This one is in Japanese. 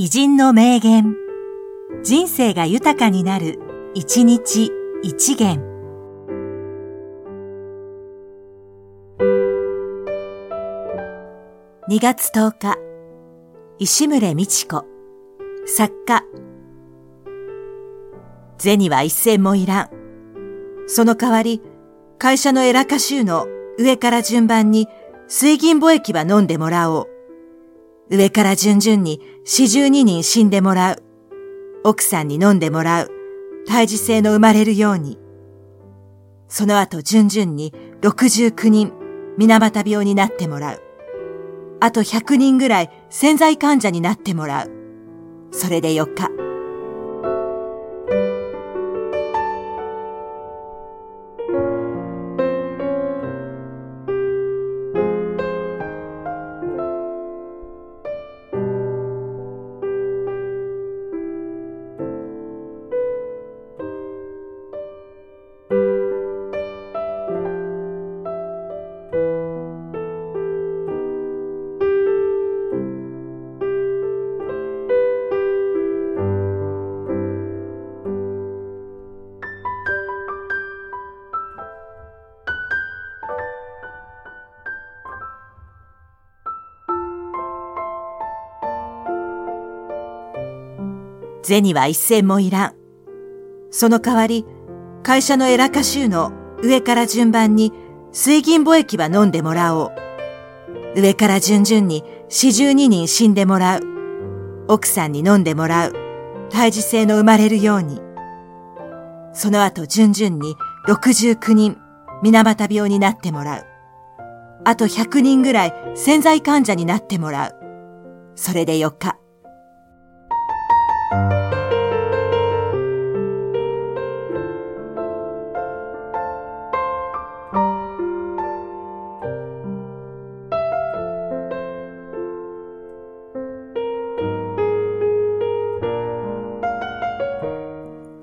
偉人の名言。人生が豊かになる、一日一元。2月10日、石村美智子、作家。銭は一銭もいらん。その代わり、会社の偉歌集の上から順番に水銀貿易は飲んでもらおう。上から順々に四十二人死んでもらう。奥さんに飲んでもらう。胎児性の生まれるように。その後順々に六十九人水俣病になってもらう。あと百人ぐらい潜在患者になってもらう。それで四日。銭は一銭もいらん。その代わり、会社の偉歌集の上から順番に水銀貿易は飲んでもらおう。上から順々に四十二人死んでもらう。奥さんに飲んでもらう。胎児性の生まれるように。その後順々に六十九人水俣病になってもらう。あと百人ぐらい潜在患者になってもらう。それでよか。